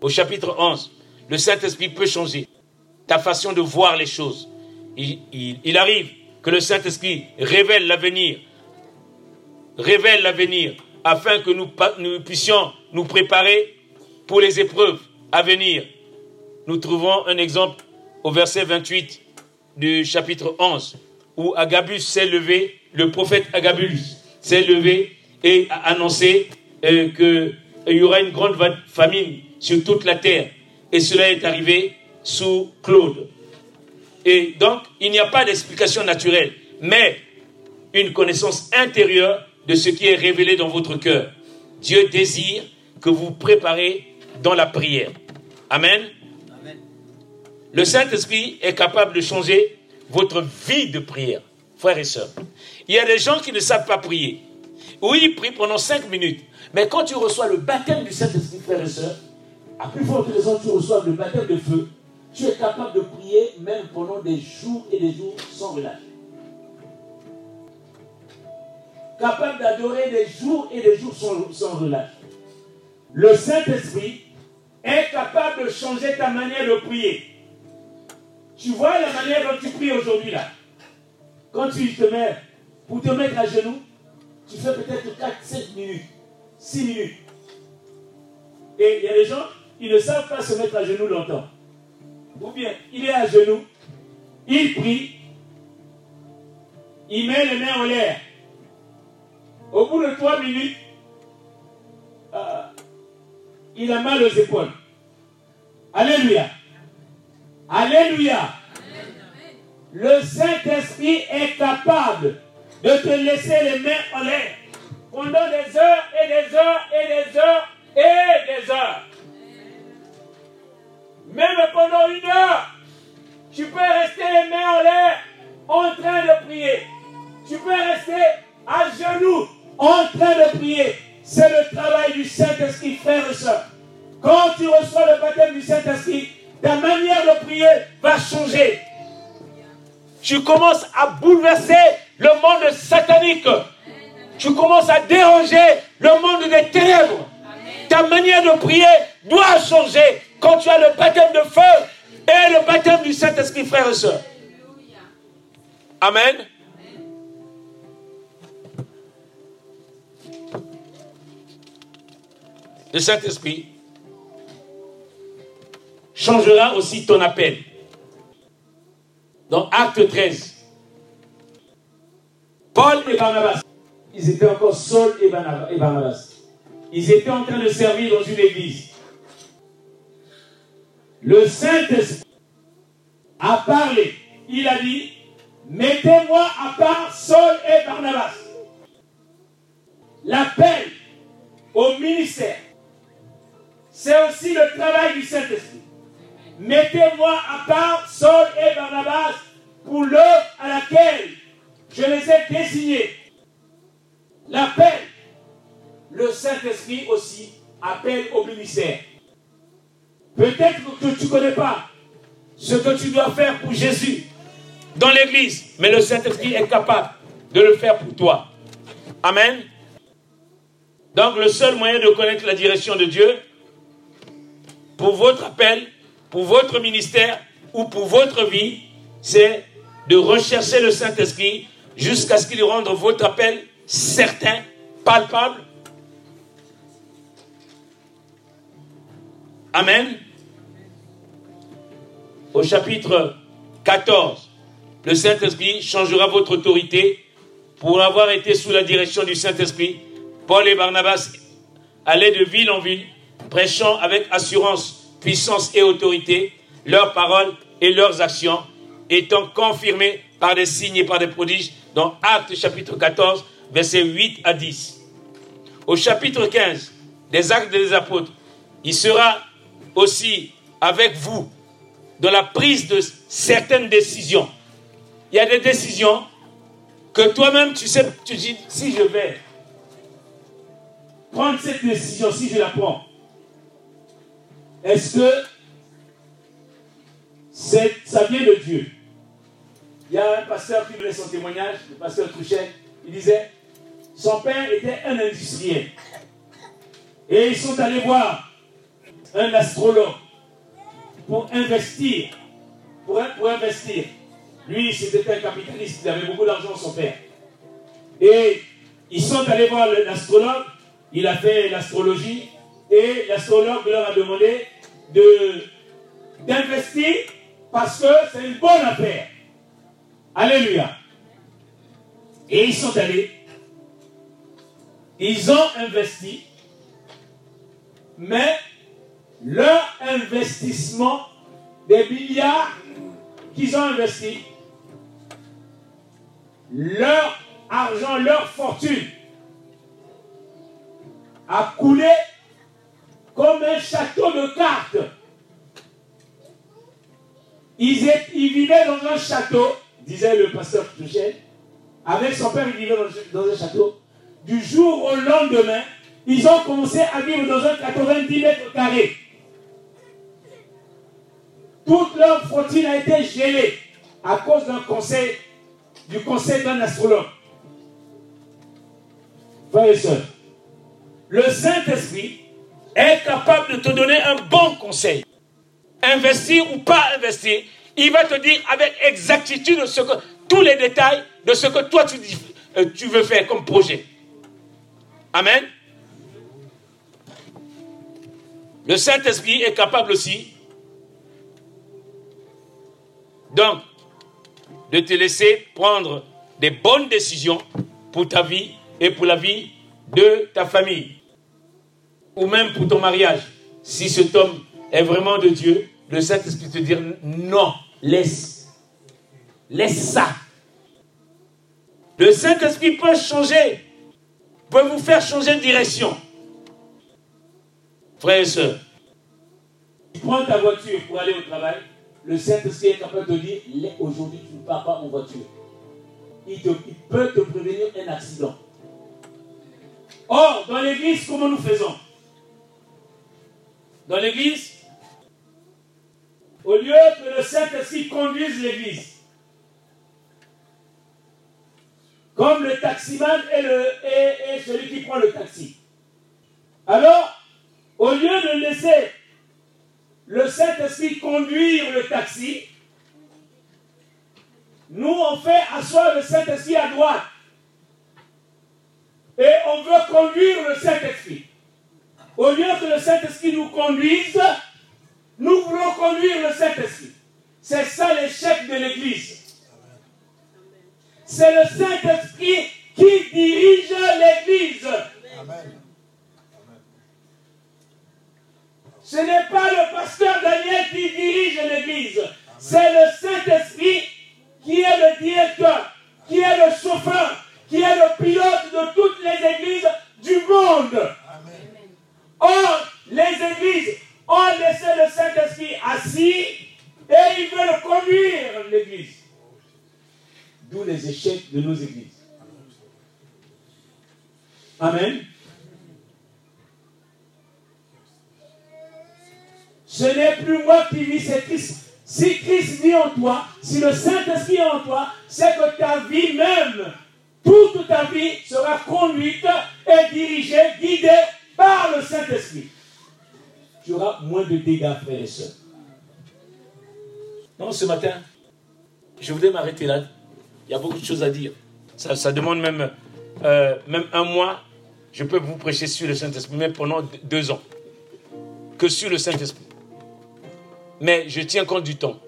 Au chapitre 11, le Saint-Esprit peut changer ta façon de voir les choses. Il, arrive que le Saint-Esprit révèle l'avenir, révèle l'avenir, afin que nous puissions nous préparer pour les épreuves à venir nous trouvons un exemple au verset 28 du chapitre 11, où Agabus s'est levé, le prophète Agabus s'est levé et a annoncé euh, qu'il y aura une grande famine sur toute la terre. Et cela est arrivé sous Claude. Et donc, il n'y a pas d'explication naturelle, mais une connaissance intérieure de ce qui est révélé dans votre cœur. Dieu désire que vous préparez dans la prière. Amen. Le Saint-Esprit est capable de changer votre vie de prière, frères et sœurs. Il y a des gens qui ne savent pas prier. Oui, ils prient pendant cinq minutes. Mais quand tu reçois le baptême du Saint-Esprit, frères et sœurs, à plus forte raison, tu reçois le baptême de feu, tu es capable de prier même pendant des jours et des jours sans relâche. Capable d'adorer des jours et des jours sans, sans relâche. Le Saint-Esprit est capable de changer ta manière de prier. Tu vois la manière dont tu pries aujourd'hui là. Quand tu te mets, pour te mettre à genoux, tu fais peut-être 4, 7 minutes, 6 minutes. Et il y a des gens, ils ne savent pas se mettre à genoux longtemps. Ou bien, il est à genoux, il prie, il met les mains en l'air. Au bout de 3 minutes, euh, il a mal aux épaules. Alléluia. Alléluia. Le Saint-Esprit est capable de te laisser les mains en l'air pendant des heures et des heures et des heures et des heures. Même pendant une heure, tu peux rester les mains en l'air en train de prier. Tu peux rester à genoux en train de prier. C'est le travail du Saint-Esprit, frère et soeur. Quand tu reçois le baptême du Saint-Esprit, ta manière de prier va changer. Tu commences à bouleverser le monde satanique. Tu commences à déranger le monde des ténèbres. Ta manière de prier doit changer quand tu as le baptême de feu et le baptême du Saint-Esprit, frères et sœurs. Amen. Le Saint-Esprit changera aussi ton appel. Dans Acte 13, Paul et Barnabas, ils étaient encore Saul et Barnabas. Ils étaient en train de servir dans une église. Le Saint-Esprit a parlé. Il a dit, mettez-moi à part Saul et Barnabas. L'appel au ministère c'est aussi le travail du Saint-Esprit. Mettez-moi à part Saul et Barnabas pour l'œuvre à laquelle je les ai désignés. L'appel, le Saint-Esprit aussi appelle au ministère. Peut-être que tu ne connais pas ce que tu dois faire pour Jésus dans l'église, mais le Saint-Esprit est capable de le faire pour toi. Amen. Donc le seul moyen de connaître la direction de Dieu pour votre appel, pour votre ministère ou pour votre vie, c'est de rechercher le Saint-Esprit jusqu'à ce qu'il rende votre appel certain, palpable. Amen. Au chapitre 14, le Saint-Esprit changera votre autorité pour avoir été sous la direction du Saint-Esprit. Paul et Barnabas allaient de ville en ville, prêchant avec assurance, puissance et autorité leurs paroles et leurs actions, étant confirmées par des signes et par des prodiges, dans Actes chapitre 14, versets 8 à 10. Au chapitre 15 des Actes des Apôtres, il sera aussi avec vous dans la prise de certaines décisions. Il y a des décisions que toi-même, tu sais, tu dis, si je vais prendre cette décision, si je la prends, est-ce que ça vient de Dieu? Il y a un pasteur qui donnait son témoignage, le pasteur Truchet, il disait, son père était un industriel. Et ils sont allés voir un astrologue pour investir. Pour, pour investir. Lui, c'était un capitaliste, il avait beaucoup d'argent, son père. Et ils sont allés voir l'astrologue, il a fait l'astrologie, et l'astrologue leur a demandé d'investir parce que c'est une bonne affaire. Alléluia. Et ils sont allés. Ils ont investi. Mais leur investissement des milliards qu'ils ont investis, leur argent, leur fortune a coulé comme un château de cartes. Ils, vivaient dans un château, disait le pasteur Touchel. Avec son père, il vivait dans, un château. Du jour au lendemain, ils ont commencé à vivre dans un 90 mètres carrés. Toute leur fortune a été gelée à cause d'un conseil, du conseil d'un astrologue. Frères et sœurs, le Saint-Esprit est capable de te donner un bon conseil. Investir ou pas investir, il va te dire avec exactitude tous les détails de ce que toi tu, euh, tu veux faire comme projet. Amen. Le Saint-Esprit est capable aussi donc, de te laisser prendre des bonnes décisions pour ta vie et pour la vie de ta famille. Ou même pour ton mariage. Si cet homme est vraiment de Dieu, le Saint-Esprit te dit non, laisse. Laisse ça. Le Saint-Esprit peut changer, peut vous faire changer de direction. Frères et sœurs, prends ta voiture pour aller au travail, le Saint-Esprit est capable de dire, aujourd'hui tu ne pars pas en voiture. Il, peut te prévenir un accident. Or, dans l'église, comment nous faisons? Dans l'église, au lieu que le Saint-Esprit conduise l'église, comme le taximan est, le, celui qui prend le taxi. Alors, au lieu de laisser le Saint-Esprit conduire le taxi, nous on fait asseoir le Saint-Esprit à droite. Et on veut conduire le Saint-Esprit. Au lieu que le Saint-Esprit nous conduise, nous voulons conduire le Saint-Esprit. C'est ça l'échec de l'Église. C'est le Saint-Esprit qui dirige l'Église. Ce n'est pas le pasteur Daniel qui dirige l'église. C'est le Saint-Esprit qui est le directeur, qui est le chauffeur, qui est le pilote de toutes les églises du monde. Or, les églises ont laissé le Saint-Esprit assis et ils veulent conduire l'église. D'où les échecs de nos églises. Amen. Ce n'est plus moi qui vis, c'est Christ. Si Christ vit en toi, si le Saint-Esprit est en toi, c'est que ta vie même, toute ta vie sera conduite et dirigée, guidée par le Saint-Esprit. Tu auras moins de dégâts, frères et sœurs. Non, ce matin, je voudrais m'arrêter là. Il y a beaucoup de choses à dire. Ça, demande même, euh, même un mois. Je peux vous prêcher sur le Saint-Esprit, même pendant deux ans. Que sur le Saint-Esprit. Mais je tiens compte du temps.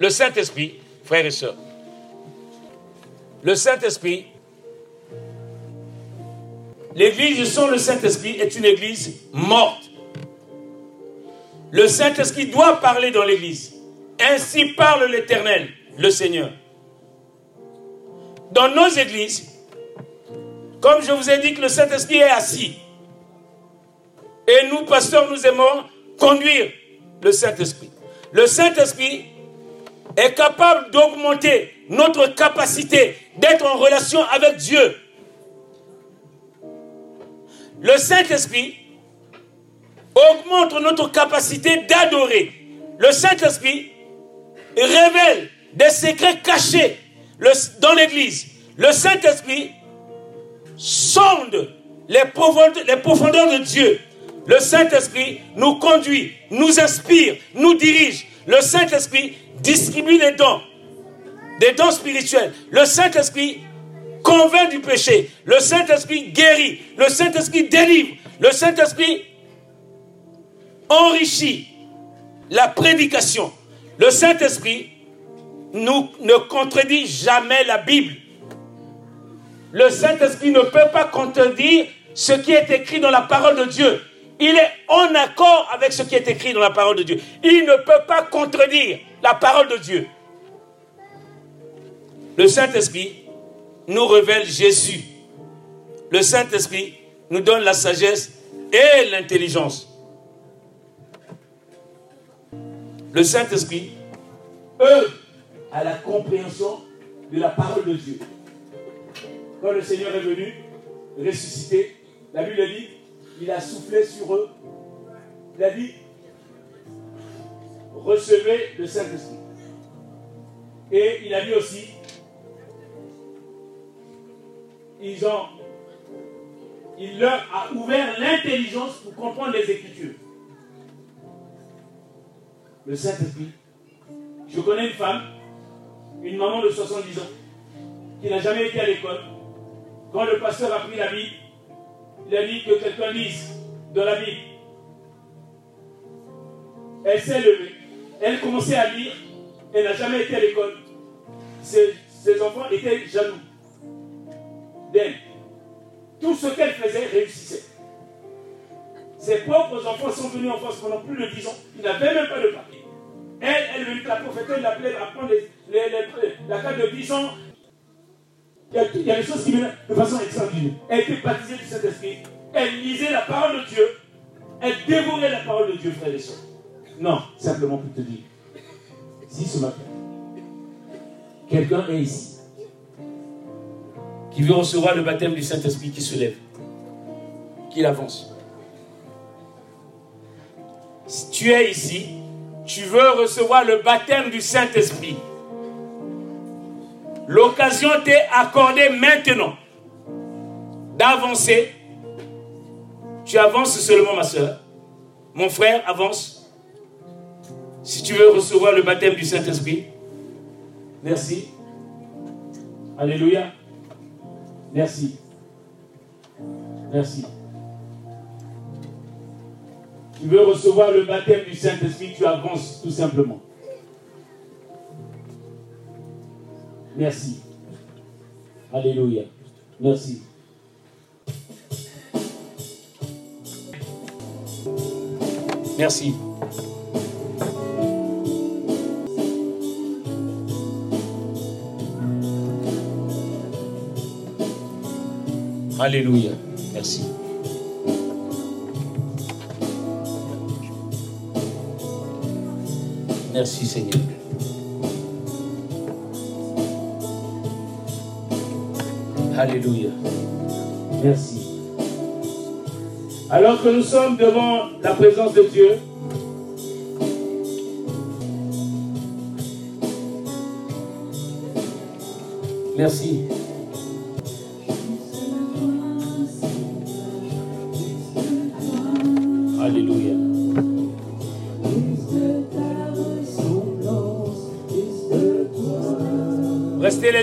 Le Saint-Esprit, frères et sœurs, le Saint-Esprit, l'église sans le Saint-Esprit est une église morte. Le Saint-Esprit doit parler dans l'église. Ainsi parle l'Éternel, le Seigneur. Dans nos églises, comme je vous ai dit que le Saint-Esprit est assis, et nous, pasteurs, nous aimons conduire le Saint-Esprit. Le Saint-Esprit est capable d'augmenter notre capacité d'être en relation avec Dieu. Le Saint-Esprit augmente notre capacité d'adorer. Le Saint-Esprit révèle des secrets cachés dans l'Église. Le Saint-Esprit sonde les profondeurs de Dieu. Le Saint-Esprit nous conduit, nous inspire, nous dirige. Le Saint-Esprit distribue des dons, des dons spirituels. Le Saint-Esprit convainc du péché. Le Saint-Esprit guérit. Le Saint-Esprit délivre. Le Saint-Esprit enrichit la prédication. Le Saint-Esprit ne contredit jamais la Bible. Le Saint-Esprit ne peut pas contredire ce qui est écrit dans la parole de Dieu. Il est en accord avec ce qui est écrit dans la parole de Dieu. Il ne peut pas contredire la parole de Dieu. Le Saint-Esprit nous révèle Jésus. Le Saint-Esprit nous donne la sagesse et l'intelligence. Le Saint-Esprit eux, à la compréhension de la parole de Dieu. Quand le Seigneur est venu ressusciter, la Bible dit il a soufflé sur eux. Il a dit, recevez le Saint-Esprit. Et il a dit aussi, ils ont, il leur a ouvert l'intelligence pour comprendre les Écritures. Le Saint-Esprit. Je connais une femme, une maman de 70 ans, qui n'a jamais été à l'école. Quand le pasteur a pris la Bible, il a dit que quelqu'un lise dans la Bible. Elle s'est levée. Elle commençait à lire. Elle n'a jamais été à l'école. Ses, enfants étaient jaloux d'elle. Tout ce qu'elle faisait réussissait. Ses propres enfants sont venus en France pendant plus de 10 ans. Ils n'avaient même pas de papier. Elle, elle venue, la prophétesse l'appelait à prendre la carte de 10 ans il y, a, des choses qui viennent de façon extraordinaire. Elle était baptisée du Saint-Esprit. Elle lisait la parole de Dieu. Elle dévorait la parole de Dieu, frère et soeur. Non, simplement pour te dire. Si ce matin, quelqu'un est ici, qui veut recevoir le baptême du Saint-Esprit, qui se lève, qu'il avance. Si tu es ici, tu veux recevoir le baptême du Saint-Esprit. L'occasion t'est accordée maintenant d'avancer. Tu avances seulement, ma soeur. Mon frère, avance. Si tu veux recevoir le baptême du Saint-Esprit. Merci. Alléluia. Merci. Merci. Tu veux recevoir le baptême du Saint-Esprit, tu avances tout simplement. Merci. Alléluia. Merci. Merci. Alléluia. Merci. Merci Seigneur. Alléluia. Merci. Alors que nous sommes devant la présence de Dieu, merci.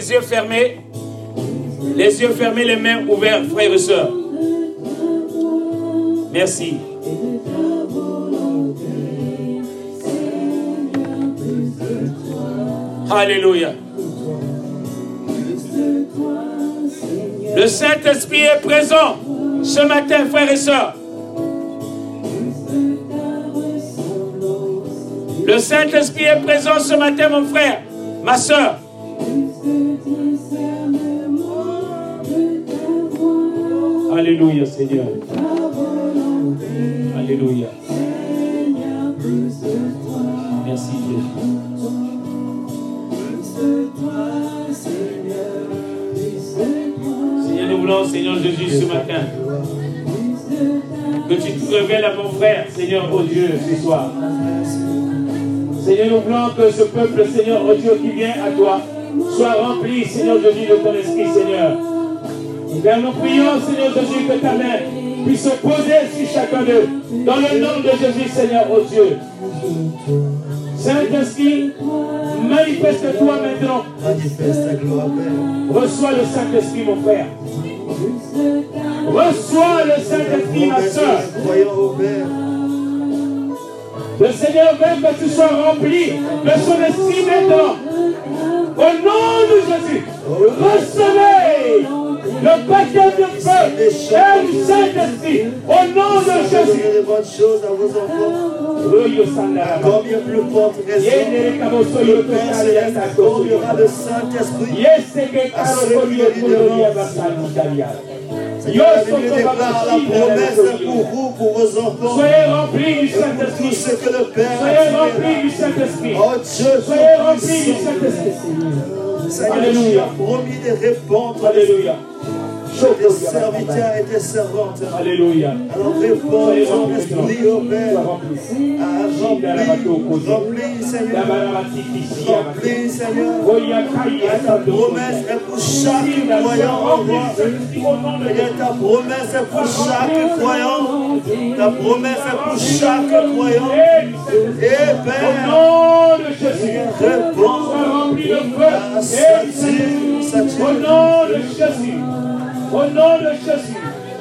Les yeux fermés. Les yeux fermés, les mains ouvertes, frères et sœurs. Merci. Alléluia. Le Saint-Esprit est présent ce matin, frères et sœurs. Le Saint-Esprit est présent ce matin, mon frère, ma soeur. Alléluia, Seigneur. Alléluia. Merci, Jésus. Seigneur, nous voulons, Seigneur Jésus, ce matin, que tu te révèles à mon frère, Seigneur, oh Dieu, ce soir. Seigneur, nous voulons que ce peuple, Seigneur, oh Dieu, qui vient à toi, soit rempli, Seigneur Jésus, de ton esprit, Seigneur. Père, nous prions, Seigneur Jésus, que ta main puisse se poser sur chacun d'eux. Dans le nom de Jésus, Seigneur, oh Dieu. Saint-Esprit, manifeste-toi maintenant. Manifeste ta gloire, Père. Reçois le Saint-Esprit, mon frère. Reçois le Saint-Esprit, ma soeur. Le Seigneur veut que tu sois rempli de son esprit maintenant. Au nom de Jésus, recevez le baptême de feu et du Saint-Esprit. Au nom de Jésus. Donnez de bonnes choses à vos enfants. Royo Sandara. Combien plus raison le Père Céleste accordera le Saint-Esprit. Kalia. Seigneur, la promesse pour vous, pour vos enfants. Soyez remplis du Tout Saint-Esprit. ce que le Père Soyez remplis du Saint-Esprit. Oh Dieu, Soyez remplis du. Saint-Esprit. Alléluia. promis de répondre Alléluia. Tes serviteurs et tes servantes. Alléluia. Alors réponds ton esprit, ô Père. Remplis. Ah, Remplis, Seigneur. Remplis, Seigneur. Ta promesse est pour chaque croyant ta promesse est pour chaque croyant. Ta promesse est pour chaque croyant. Et Au Père, nom de Jésus, réponds. Ah, Saint-Dieu, Saint-Esprit. Au nom de Jésus, au nom de Jésus,